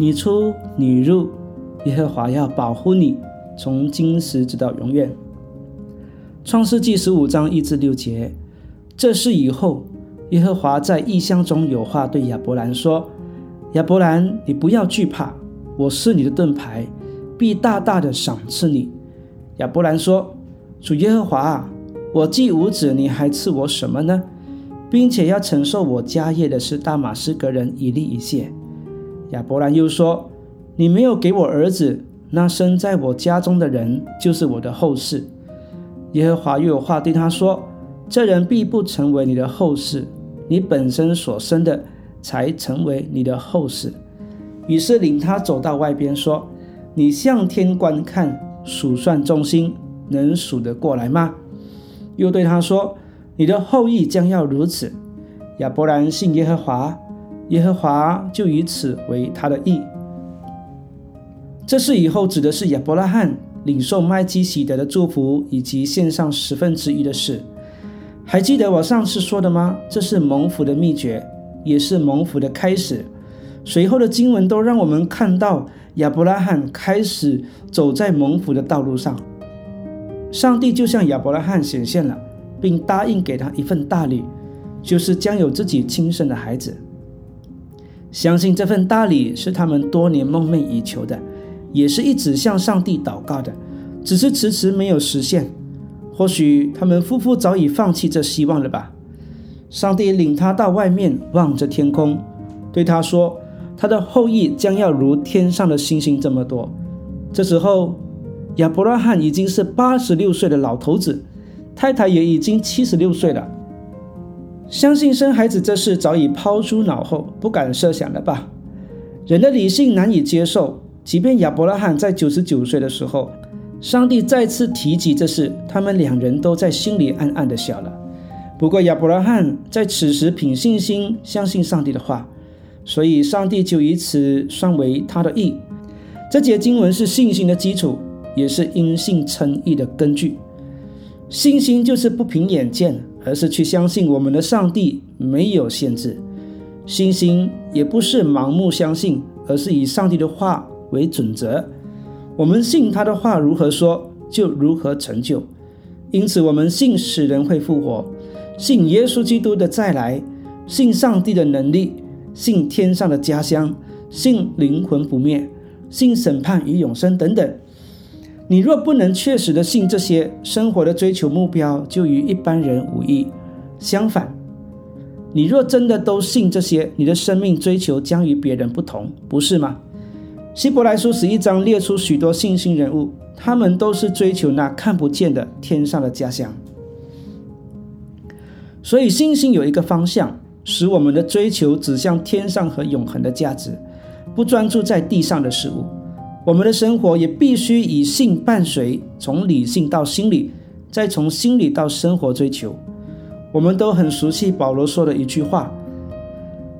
你出你入，耶和华要保护你，从今时直到永远。创世纪十五章一至六节，这是以后耶和华在异象中有话对亚伯兰说：“亚伯兰，你不要惧怕，我是你的盾牌，必大大的赏赐你。”亚伯兰说：“主耶和华啊。”我既无子，你还赐我什么呢？并且要承受我家业的是大马士革人以利以谢。亚伯兰又说：“你没有给我儿子，那生在我家中的人就是我的后世。”耶和华又有话对他说：“这人必不成为你的后世，你本身所生的才成为你的后世。”于是领他走到外边说：“你向天观看，数算众星，能数得过来吗？”又对他说：“你的后裔将要如此。”亚伯兰信耶和华，耶和华就以此为他的意。这是以后指的是亚伯拉罕领受麦基洗德的祝福以及献上十分之一的事。还记得我上次说的吗？这是蒙福的秘诀，也是蒙福的开始。随后的经文都让我们看到亚伯拉罕开始走在蒙福的道路上。上帝就向亚伯拉罕显现了，并答应给他一份大礼，就是将有自己亲生的孩子。相信这份大礼是他们多年梦寐以求的，也是一直向上帝祷告的，只是迟迟没有实现。或许他们夫妇早已放弃这希望了吧？上帝领他到外面望着天空，对他说：“他的后裔将要如天上的星星这么多。”这时候。亚伯拉罕已经是八十六岁的老头子，太太也已经七十六岁了。相信生孩子这事早已抛诸脑后，不敢设想了吧？人的理性难以接受。即便亚伯拉罕在九十九岁的时候，上帝再次提及这事，他们两人都在心里暗暗的笑了。不过亚伯拉罕在此时凭信心相信上帝的话，所以上帝就以此算为他的义。这节经文是信心的基础。也是因信称义的根据。信心就是不凭眼见，而是去相信我们的上帝没有限制。信心也不是盲目相信，而是以上帝的话为准则。我们信他的话如何说，就如何成就。因此，我们信死人会复活，信耶稣基督的再来，信上帝的能力，信天上的家乡，信灵魂不灭，信审判与永生等等。你若不能确实的信这些生活的追求目标，就与一般人无异。相反，你若真的都信这些，你的生命追求将与别人不同，不是吗？希伯来书十一章列出许多信心人物，他们都是追求那看不见的天上的家乡。所以，信心有一个方向，使我们的追求指向天上和永恒的价值，不专注在地上的事物。我们的生活也必须以性伴随，从理性到心理，再从心理到生活追求。我们都很熟悉保罗说的一句话：“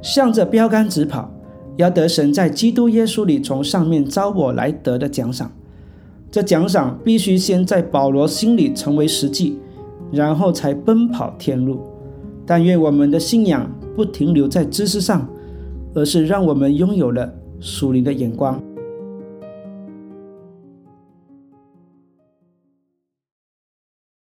向着标杆直跑，要得神在基督耶稣里从上面招我来得的奖赏。”这奖赏必须先在保罗心里成为实际，然后才奔跑天路。但愿我们的信仰不停留在知识上，而是让我们拥有了属灵的眼光。